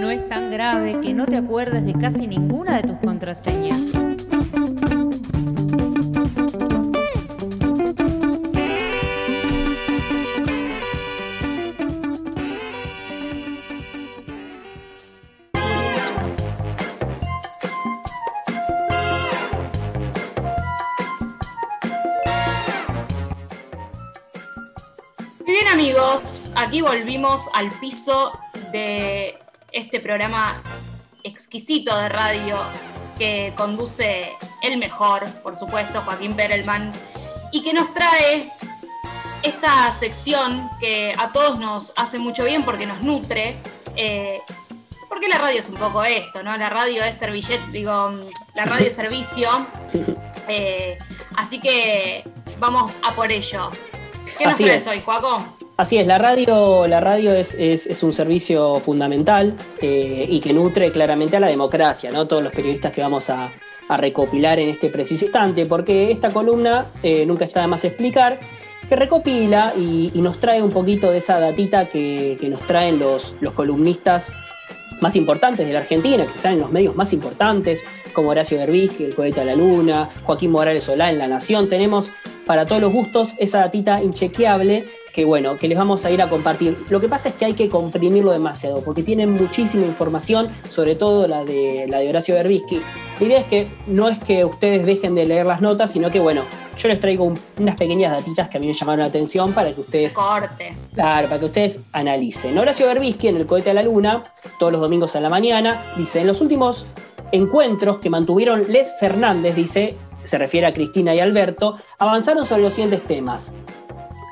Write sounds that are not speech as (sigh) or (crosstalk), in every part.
No es tan grave que no te acuerdes de casi ninguna de tus contraseñas. Bien amigos, aquí volvimos al piso de este programa exquisito de radio que conduce el mejor, por supuesto, Joaquín Perelman, y que nos trae esta sección que a todos nos hace mucho bien porque nos nutre. eh, porque la radio es un poco esto, ¿no? La radio es servilleta, digo, la radio es servicio. (laughs) eh, así que vamos a por ello. ¿Qué nos Así traes es. hoy, Joaco? Así es, la radio, la radio es, es- un servicio fundamental eh, y que nutre claramente a la democracia, ¿no? Todos los periodistas que vamos a, recopilar en este preciso instante, porque esta columna, eh, nunca está de más explicar, que recopila y, nos trae un poquito de esa datita que, nos traen los, los columnistas más importantes de la Argentina, que están en los medios más importantes, como Horacio Berbisky, El Cohete a la Luna, Joaquín Morales Solá en La Nación. Tenemos para todos los gustos esa datita inchequeable que bueno, que les vamos a ir a compartir. Lo que pasa es que hay que comprimirlo demasiado, porque tienen muchísima información, sobre todo la de, la de Horacio Berbisky. La idea es que no es que ustedes dejen de leer las notas, sino que bueno, yo les traigo un- unas pequeñas datitas que a mí me llamaron la atención para que ustedes Corte. Claro, para que ustedes analicen. Horacio Berbisky en el cohete a la luna, todos los domingos a la mañana, dice, en los últimos encuentros que mantuvieron Les Fernández, dice, se refiere a Cristina y Alberto, avanzaron sobre los siguientes temas.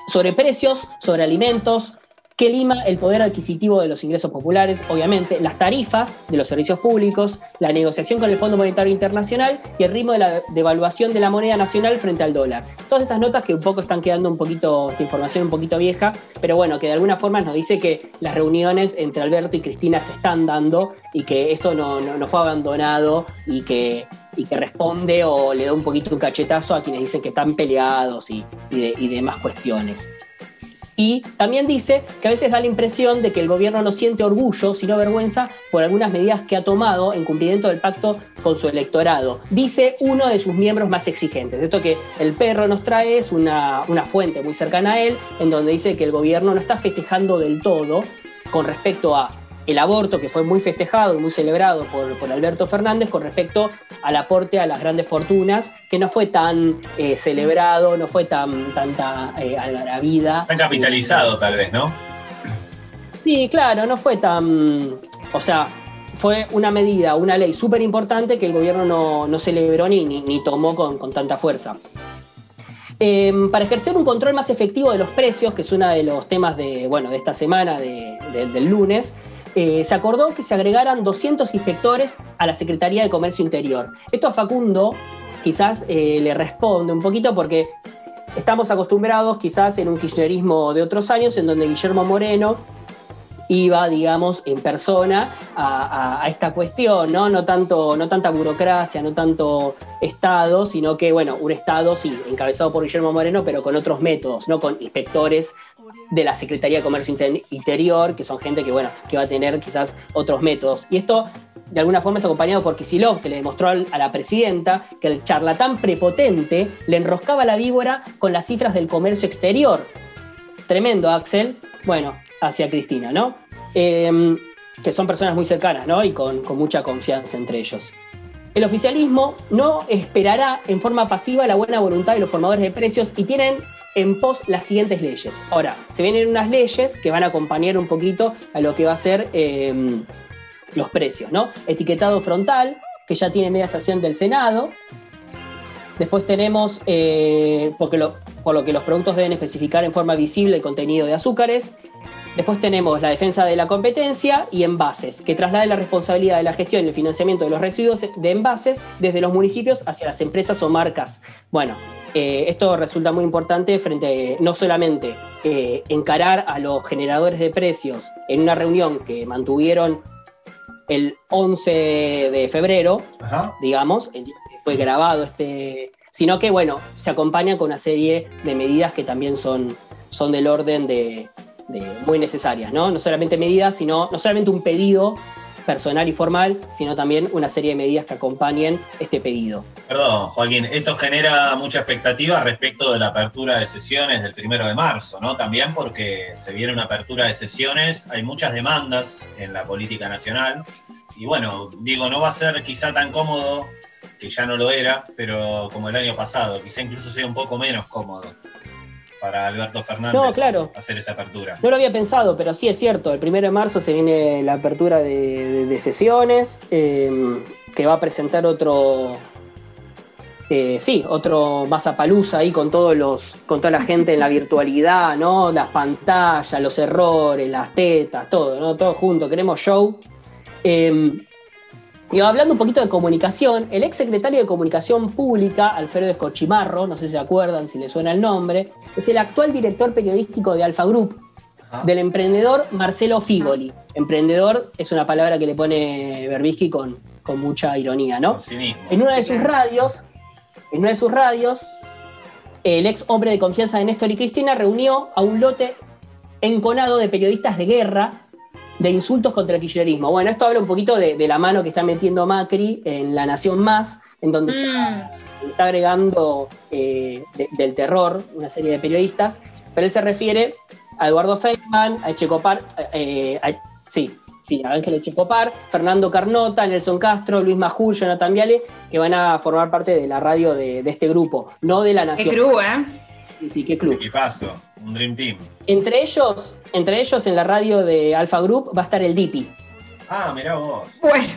Sobre precios, sobre alimentos, que lima el poder adquisitivo de los ingresos populares, obviamente, las tarifas de los servicios públicos, la negociación con el Fondo Monetario Internacional y el ritmo de la devaluación de la moneda nacional frente al dólar. Todas estas notas que un poco están quedando un poquito, esta información un poquito vieja, pero bueno, que de alguna forma nos dice que las reuniones entre Alberto y Cristina se están dando y que eso no, no- fue abandonado y que, y que responde o le da un poquito un cachetazo a quienes dicen que están peleados y, y demás cuestiones. Y también dice que a veces da la impresión de que el gobierno no siente orgullo, sino vergüenza por algunas medidas que ha tomado en cumplimiento del pacto con su electorado. Dice uno de sus miembros más exigentes. Esto que el perro nos trae es una, una fuente muy cercana a él, en donde dice que el gobierno no está festejando del todo con respecto a el aborto, que fue muy festejado y muy celebrado por, por Alberto Fernández, con respecto al aporte a las grandes fortunas, que no fue tan eh, celebrado, no fue tan tanta eh, algarabida. Tan capitalizado, tal vez, ¿no? Sí, claro, no fue tan. O sea, fue una medida, una ley súper importante que el gobierno no, no celebró ni, ni, ni tomó con, con tanta fuerza. Eh, para ejercer un control más efectivo de los precios, que es uno de los temas de, bueno, de esta semana, de- de- del lunes, eh, se acordó que se agregaran 200 inspectores a la Secretaría de Comercio Interior. Esto a Facundo quizás eh, le responde un poquito porque estamos acostumbrados quizás en un kirchnerismo de otros años en donde Guillermo Moreno iba, digamos, en persona a, a- esta cuestión, ¿no? No, tanto, no tanta burocracia, no tanto Estado, sino que, bueno, un Estado, sí, encabezado por Guillermo Moreno, pero con otros métodos, ¿no? Con inspectores de la Secretaría de Comercio Inter- Interior, que son gente que, bueno, que va a tener quizás otros métodos. Y esto, de alguna forma, es acompañado por Kisilov, que le demostró a la presidenta que el charlatán prepotente le enroscaba la víbora con las cifras del comercio exterior. Tremendo, Axel. Bueno, hacia Cristina, ¿no? Eh, que son personas muy cercanas, ¿no? Y con mucha confianza entre ellos. El oficialismo no esperará en forma pasiva la buena voluntad de los formadores de precios y tienen en pos las siguientes leyes. Ahora, se vienen unas leyes que van a acompañar un poquito a lo que va a ser eh, los precios, ¿no? Etiquetado frontal, que ya tiene media sesión del Senado. Después tenemos, eh, por lo que los productos deben especificar en forma visible el contenido de azúcares. Después tenemos la defensa de la competencia y envases, que traslade la responsabilidad de la gestión y el financiamiento de los residuos de envases desde los municipios hacia las empresas o marcas. Bueno, eh, esto resulta muy importante frente no solamente eh, encarar a los generadores de precios en una reunión que mantuvieron el 11 de febrero, Ajá. digamos, el día que fue grabado este, sino que bueno, se acompaña con una serie de medidas que también son, son del orden de, de muy necesarias, ¿no? No solamente medidas, sino no solamente un pedido personal y formal, sino también una serie de medidas que acompañen este pedido. Perdón, Joaquín, esto genera mucha expectativa respecto de la apertura de sesiones del primero de marzo, ¿no? También porque se viene una apertura de sesiones, hay muchas demandas en la política nacional. Y bueno, digo, no va a ser quizá tan cómodo, que ya no lo era, pero como el año pasado, quizá incluso sea un poco menos cómodo para Alberto Fernández No, claro. hacer esa apertura. No lo había pensado, pero sí es cierto. El 1 de marzo se viene la apertura de, de- de sesiones, eh, que va a presentar otro. eh, sí, otro Mazapalusa ahí con todos los, con toda la gente en la virtualidad, ¿no? Las pantallas, los errores, las tetas, todo, ¿no? Todo junto, queremos show. Eh, y hablando un poquito de comunicación, el ex secretario de Comunicación Pública, Alfredo Escochimarro, no sé si se acuerdan, si le suena el nombre, es el actual director periodístico de Alfa Group, Ah, del emprendedor Marcelo Figoli. Emprendedor es una palabra que le pone Berbisky con, con mucha ironía, ¿no? con cinismo. En una de Sí, sus radios, en una de sus radios, el ex hombre de confianza de Néstor y Cristina reunió a un lote enconado de periodistas de guerra de insultos contra el kirchnerismo. Bueno, esto habla un poquito de, de la mano que está metiendo Macri en La Nación Más, en donde está, Mm, está agregando eh, de- del terror una serie de periodistas, pero él se refiere a Eduardo Feynman, a Echecopar, eh, a- sí, sí, a Ángel Echecopar, Fernando Carnota, Nelson Castro, Luis Majul, Jonathan Viale, que van a formar parte de la radio de, de este grupo, no de la qué Nación. cru, ¿eh? Sí, sí, qué club. Equipazo, un Dream Team. Entre ellos, entre ellos en la radio de Alfa Group va a estar el Dipi. Ah, mirá vos. Bueno,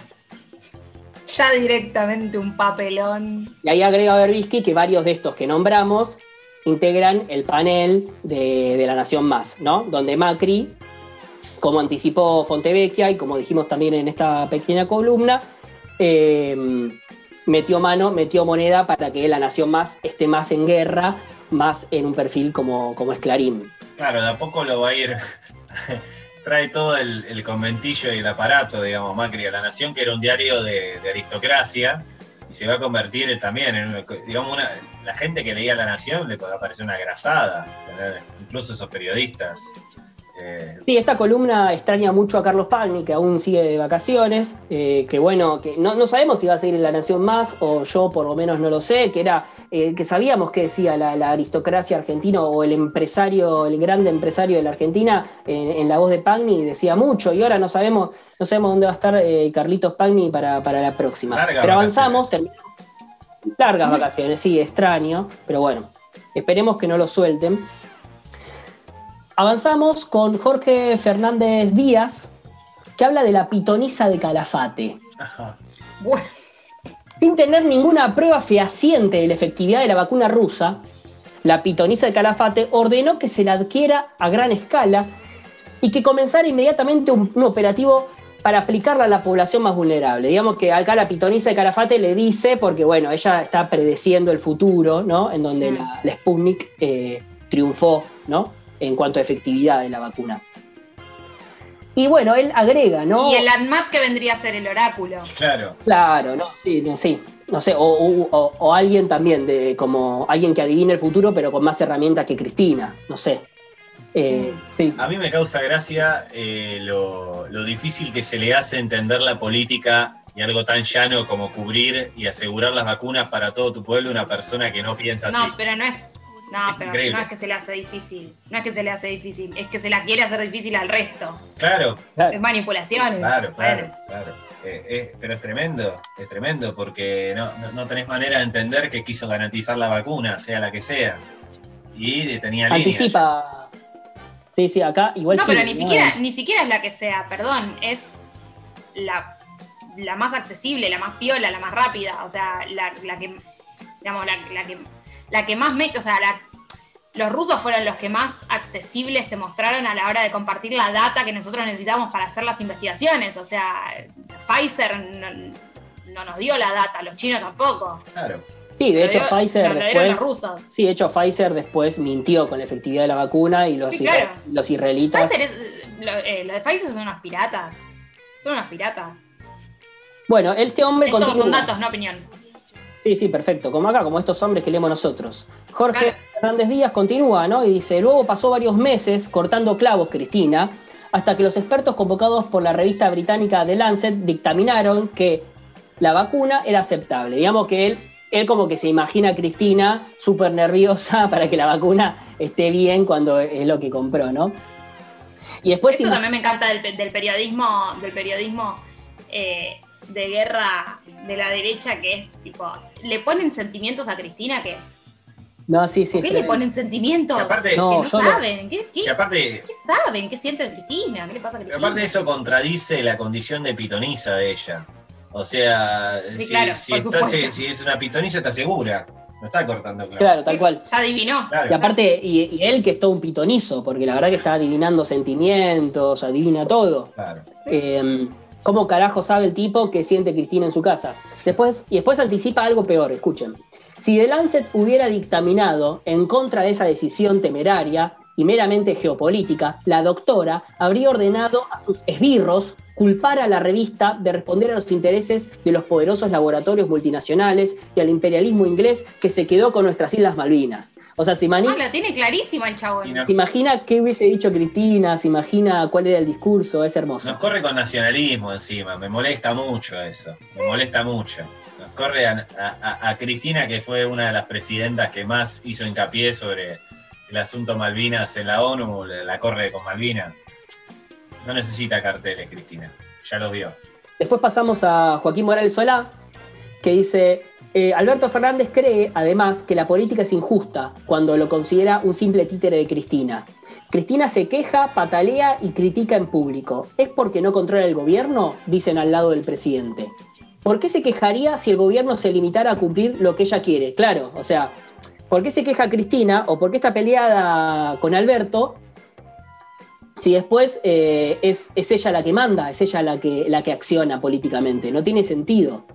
ya directamente un papelón. Y ahí agrega Berbisky que varios de estos que nombramos integran el panel de, de la Nación Más, ¿no? Donde Macri, como anticipó Fontevecchia y como dijimos también en esta pequeña columna, eh, metió mano, metió moneda para que la Nación Más esté más en guerra, más en un perfil como, como es Clarín. Claro, de a poco lo va a ir. (laughs) Trae todo el, el conventillo y el aparato, digamos, Macri a la Nación, que era un diario de, aristocracia, y se va a convertir también en, digamos, la gente que leía La Nación le parecer una grasada, incluso esos periodistas. Eh, Sí, esta columna extraña mucho a Carlos Pagni, que aún sigue de vacaciones, eh, que bueno, que no, no sabemos si va a seguir en La Nación Más, o yo por lo menos no lo sé, que era, eh, que sabíamos que decía la, la aristocracia argentina o el empresario, el grande empresario de la Argentina, en, la voz de Pagni decía mucho, y ahora no sabemos, no sabemos dónde va a estar Carlitos Pagni para, para la próxima. Largas pero avanzamos, vacaciones. terminamos. Largas vacaciones, sí, extraño, pero bueno, esperemos que no lo suelten. Avanzamos con Jorge Fernández Díaz, que habla de la pitoniza de Calafate. ajá. Bueno, Sin tener ninguna prueba fehaciente de la efectividad de la vacuna rusa, la pitoniza de Calafate ordenó que se la adquiera a gran escala y que comenzara inmediatamente un, un operativo para aplicarla a la población más vulnerable. Digamos que acá la pitoniza de Calafate le dice, porque bueno, ella está predeciendo el futuro, ¿no? En donde Mm. la, la Sputnik eh, triunfó, ¿no? En cuanto a efectividad de la vacuna. Y bueno, él agrega, ¿no? y el ANMAT que vendría a ser el oráculo. Claro, Claro, no, sí, no, sí. No sé, o, o- o- o alguien también, de como alguien que adivine el futuro, pero con más herramientas que Cristina, no sé. Eh, sí. a mí me causa gracia eh, lo, lo difícil que se le hace entender la política y algo tan llano como cubrir y asegurar las vacunas para todo tu pueblo a una persona que no piensa así. No, pero no es. No, Es pero increíble. no es que se le hace difícil. No es que se le hace difícil. Es que se la quiere hacer difícil al resto. Claro, Claro. Es manipulaciones. Claro, claro, Bueno, claro. Eh, eh, pero es tremendo, es tremendo porque no, no, no tenés manera de entender que quiso garantizar la vacuna, sea la que sea. Y tenía líneas. Anticipa. Sí, sí, acá igual No, sí, pero ni ¿no? siquiera, ni siquiera es la que sea, perdón. Es la, la más accesible, la más piola, la más rápida. O sea, la, la que. Digamos, la, la que. La que más me. O sea, la- los rusos fueron los que más accesibles se mostraron a la hora de compartir la data que nosotros necesitamos para hacer las investigaciones. O sea, Pfizer no, no nos dio la data, los chinos tampoco. Claro. Sí, de hecho dio- Pfizer después. rusos. Sí, de hecho Pfizer después mintió con la efectividad de la vacuna y los, Sí, claro. los israelitas. Pfizer es- lo, eh, lo de Pfizer son unos piratas. Son unos piratas. Bueno, este hombre Estos continúa. son datos, no opinión. Sí, sí, perfecto. Como acá, como estos hombres que leemos nosotros. Jorge. Fernández Díaz continúa, ¿no? Y dice, luego pasó varios meses cortando clavos, Cristina, hasta que los expertos convocados por la revista británica The Lancet dictaminaron que la vacuna era aceptable. Digamos que él, él como que se imagina a Cristina súper nerviosa (laughs) para que la vacuna esté bien cuando es lo que compró, ¿no? Y después Esto también me encanta del, periodismo, del periodismo eh, de guerra de la derecha, que es tipo, le ponen sentimientos a Cristina que no, sí, sí. ¿Por qué le ponen sentimientos que no, saben? ¿Qué, qué, saben? ¿Qué siente Cristina? ¿Qué le pasa a Cristina? Aparte eso contradice la condición de pitonisa de ella. O sea, si, es una pitonisa está segura. No está cortando claro. Claro, tal cual. Ya adivinó. Y aparte, y, él que es todo un pitonizo, porque la verdad que está adivinando sentimientos, adivina todo. Claro. Eh, ¿Cómo carajo sabe el tipo que siente Cristina en su casa? Después, y después anticipa algo peor, escuchen. Si The Lancet hubiera dictaminado en contra de esa decisión temeraria y meramente geopolítica, la doctora habría ordenado a sus esbirros culpar a la revista de responder a los intereses de los poderosos laboratorios multinacionales y al imperialismo inglés que se quedó con nuestras Islas Malvinas. O sea, se imagina. Ah, la tiene clarísima el chabón. Se imagina qué hubiese dicho Cristina, se imagina cuál era el discurso, es hermoso. Nos corre con nacionalismo encima, me molesta mucho eso, me molesta mucho corre a, Cristina, que fue una de las presidentas que más hizo hincapié sobre el asunto Malvinas en la ONU, la corre con Malvinas. No necesita carteles, Cristina, ya lo vio. Después pasamos a Joaquín Morales Solá, que dice, eh, Alberto Fernández cree, además, que la política es injusta cuando lo considera un simple títere de Cristina. Cristina se queja, patalea y critica en público. ¿Es porque no controla el gobierno? Dicen al lado del presidente. ¿por qué se quejaría si el gobierno se limitara a cumplir lo que ella quiere? Claro, o sea, ¿por qué se queja Cristina o por qué está peleada con Alberto si después eh, es, ella la que manda, es ella la que, la que acciona políticamente? No tiene sentido.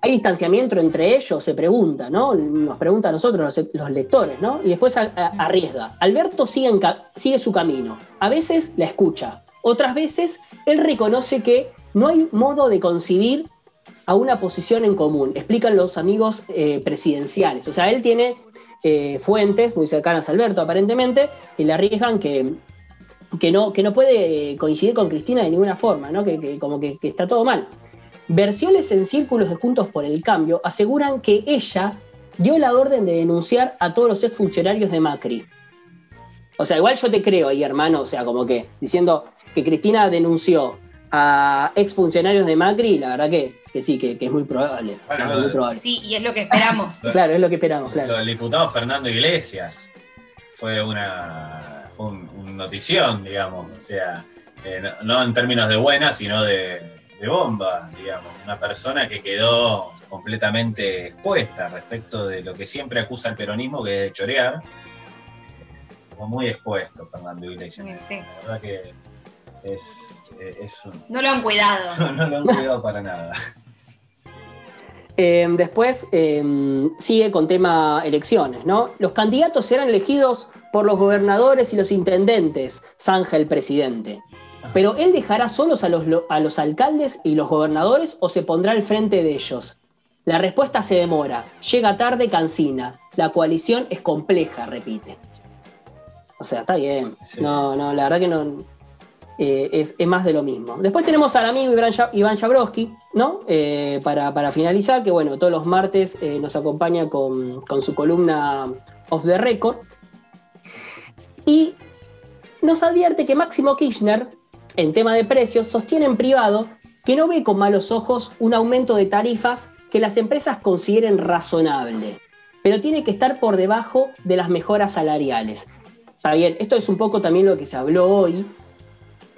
Hay distanciamiento entre ellos, se pregunta, ¿no? Nos pregunta a nosotros los, lectores, ¿no? Y después arriesga. Alberto sigue, su camino. A veces la escucha. Otras veces él reconoce que no hay modo de concebir a una posición en común, explican los amigos eh, presidenciales. O sea, él tiene eh, fuentes muy cercanas a Alberto, aparentemente, que le arriesgan que, que, no, que no puede coincidir con Cristina de ninguna forma, ¿no? que, como que, está todo mal. Versiones en círculos de Juntos por el Cambio aseguran que ella dio la orden de denunciar a todos los exfuncionarios de Macri. O sea, igual yo te creo ahí, hermano, o sea, como que diciendo que Cristina denunció a exfuncionarios de Macri, la verdad que que sí, que, es muy probable, Sí, y es lo que esperamos. (laughs) claro, es lo que esperamos, claro. Lo del diputado Fernando Iglesias fue una fue un, notición, digamos, o sea, eh, no, en términos de buena, sino de, bomba, digamos, una persona que quedó completamente expuesta respecto de lo que siempre acusa el peronismo, que es de chorear, como muy expuesto Fernando Iglesias. Sí. La verdad que es, No lo han cuidado. (laughs) no lo han cuidado para nada. Em, después em, sigue con tema elecciones, ¿no? Los candidatos serán elegidos por los gobernadores y los intendentes, zanja el presidente. Pero él dejará solos a los, a los alcaldes y los gobernadores o se pondrá al frente de ellos. La respuesta se demora, llega tarde, cancina. La coalición es compleja, repite. O sea, está bien. No, no, la verdad que no, eh, es, más de lo mismo. Después tenemos al amigo Iván Jabrowski, ¿no? Eh, para, finalizar, que bueno, todos los martes eh, nos acompaña con, su columna Off the Record. Y nos advierte que Máximo Kirchner, en tema de precios, sostiene en privado que no ve con malos ojos un aumento de tarifas que las empresas consideren razonable, pero tiene que estar por debajo de las mejoras salariales. Está bien, esto es un poco también lo que se habló hoy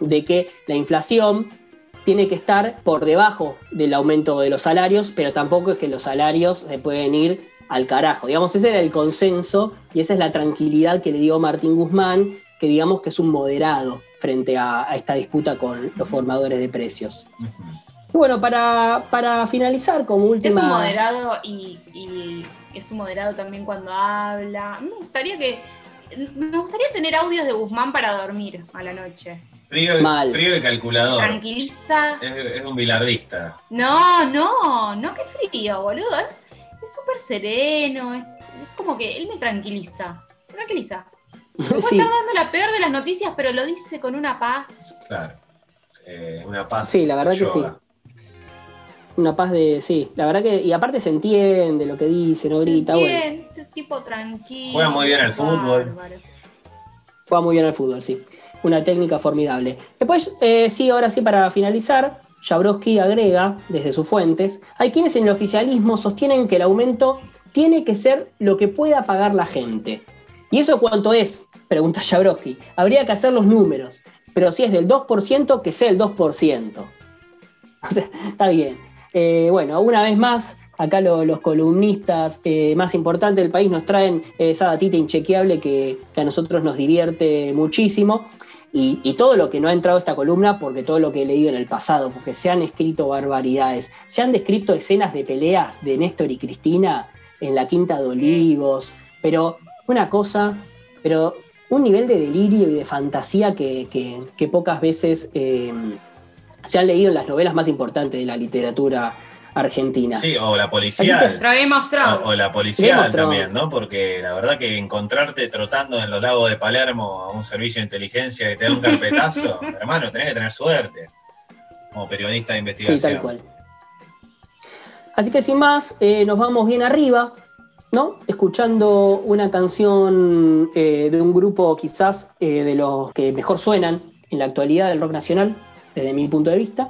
de que la inflación tiene que estar por debajo del aumento de los salarios, pero tampoco es que los salarios se pueden ir al carajo. Digamos, ese era el consenso y esa es la tranquilidad que le dio Martín Guzmán, que digamos que es un moderado frente a, esta disputa con los formadores de precios. Y bueno, para, finalizar como última... Es un moderado y, y, es un moderado también cuando habla. Me gustaría que... Me gustaría tener audios de Guzmán para dormir a la noche. Frío, y, calculador. Tranquiliza. Es, un bilardista. No, no, no, qué frío, boludo. Es súper sereno. Es, como que él me tranquiliza. Tranquiliza. (laughs) Puede estar dando la peor de las noticias, pero lo dice con una paz. Claro. Eh, una paz. Sí, la verdad que sí. Una paz de. Sí, la verdad que. Y aparte se entiende lo que dice, no grita. Bien, tipo tranquilo. Juega muy bien al fútbol. Juega muy bien al fútbol, sí. Una técnica formidable. Después, eh, sí, ahora sí, para finalizar, Jabrowski agrega, desde sus fuentes, hay quienes en el oficialismo sostienen que el aumento tiene que ser lo que pueda pagar la gente. ¿Y eso cuánto es? Pregunta (laughs) Jabrowski. Habría que hacer los números, pero si es del 2%, que sea el 2%. (laughs) O sea, está bien. Eh, bueno, una vez más, acá los columnistas eh, más importantes del país nos traen esa datita inchequeable que, que a nosotros nos divierte muchísimo. Y, todo lo que no ha entrado a esta columna, porque todo lo que he leído en el pasado, porque se han escrito barbaridades, se han descrito escenas de peleas de Néstor y Cristina en la Quinta de Olivos, pero una cosa, pero un nivel de delirio y de fantasía que, pocas veces eh, se han leído en las novelas más importantes de la literatura argentina. Sí, o la policial. O, o, la policial también, ¿no? Porque la verdad que encontrarte trotando en los lagos de Palermo a un servicio de inteligencia que te da un carpetazo, (laughs) hermano, tenés que tener suerte como periodista de investigación. Sí, tal cual. Así que sin más, eh, nos vamos bien arriba, ¿no? Escuchando una canción eh, de un grupo quizás eh, de los que mejor suenan en la actualidad del rock nacional, desde mi punto de vista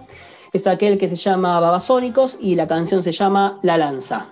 es aquel que se llama Babasónicos y la canción se llama La Lanza.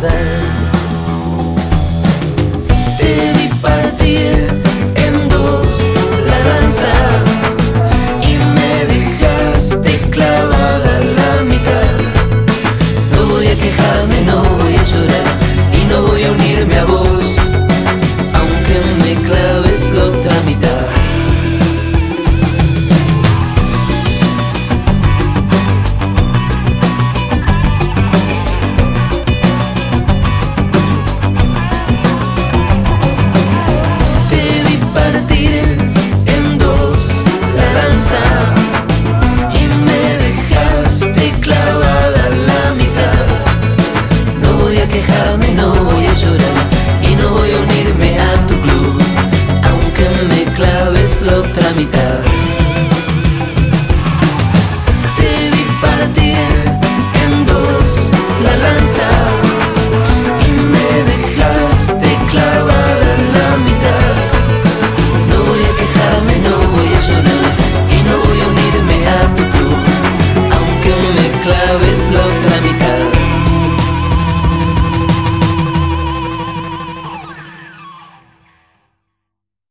verdad.